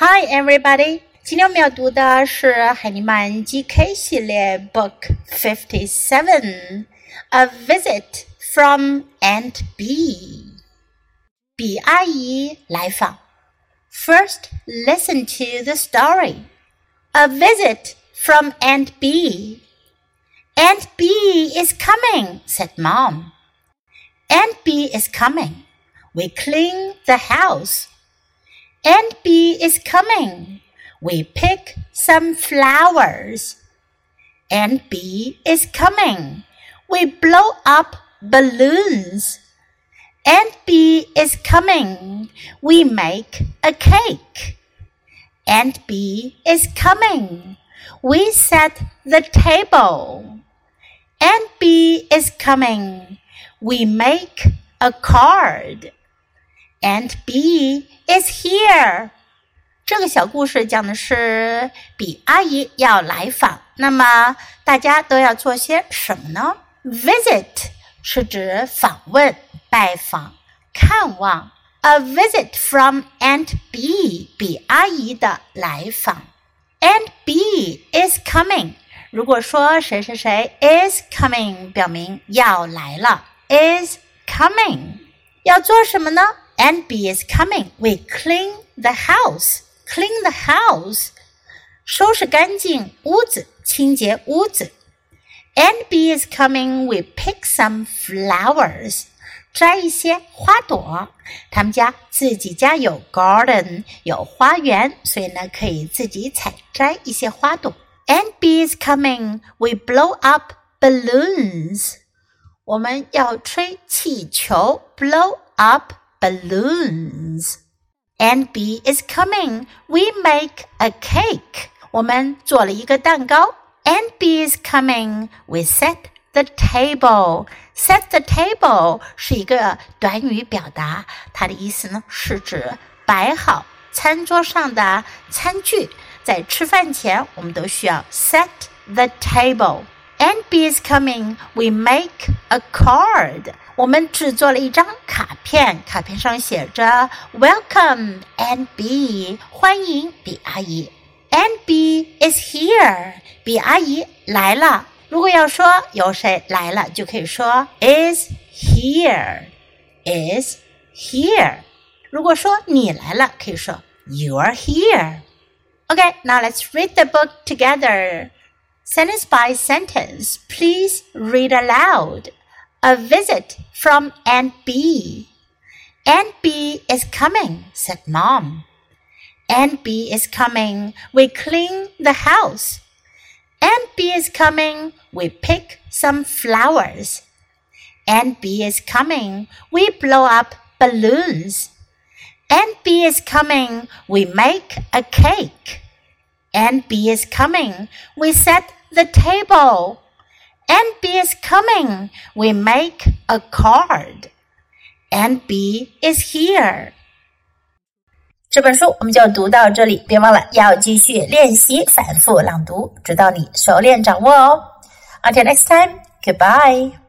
Hi, everybody！今天我们要读的是海尼曼 GK 系列 Book Fifty Seven, A Visit from Aunt B. 比阿姨来访。First, listen to the story. A visit from Aunt B. Aunt B is coming, said Mom. Aunt B is coming. We clean the house. Aunt B is coming. We pick some flowers. Aunt B is coming. We blow up balloons. Aunt B is coming. We make a cake. Aunt B is coming. We set the table. Aunt B is coming. We make a card. Aunt B is here. 这个小故事讲的是比阿姨要来访，那么大家都要做些什么呢？Visit 是指访问、拜访、看望。A visit from Aunt B，比阿姨的来访。Aunt B is coming。如果说谁谁谁 is coming，表明要来了。Is coming，要做什么呢 Aunt B is coming. We clean the house. Clean the house. Aunt B is coming. We pick some flowers. 摘一些花朵。他们家自己家有 garden，有花园，所以呢可以自己采摘一些花朵。Aunt B is coming. We blow up balloons. 我们要吹气球，blow up balloons. Aunt B is coming. We make a cake. 我们做了一个蛋糕。Aunt B is coming. We set the table. Set the table 是一个短语表达，它的意思呢是指摆好餐桌上的餐具。在吃饭前，我们都需要 set the table。when B is coming, we make a card. 我们制作了一张卡片，卡片上写着 “Welcome Aunt B”，欢迎 B 阿姨。Aunt B is here，比阿姨来了。如果要说有谁来了，就可以说 is here，is here。如果说你来了，可以说 you are here。Okay, now let's read the book together. Sentence by sentence. Please read aloud. A visit from Aunt B. Aunt B is coming, said Mom. Aunt B is coming. We clean the house. Aunt B is coming. We pick some flowers. Aunt B is coming. We blow up balloons. Aunt B is coming. We make a cake. Aunt B is coming. We set the table. And B is coming. We make a card. And B is here. 这本书我们就读到这里，别忘了要继续练习反复朗读，直到你熟练掌握哦。Until next time, goodbye.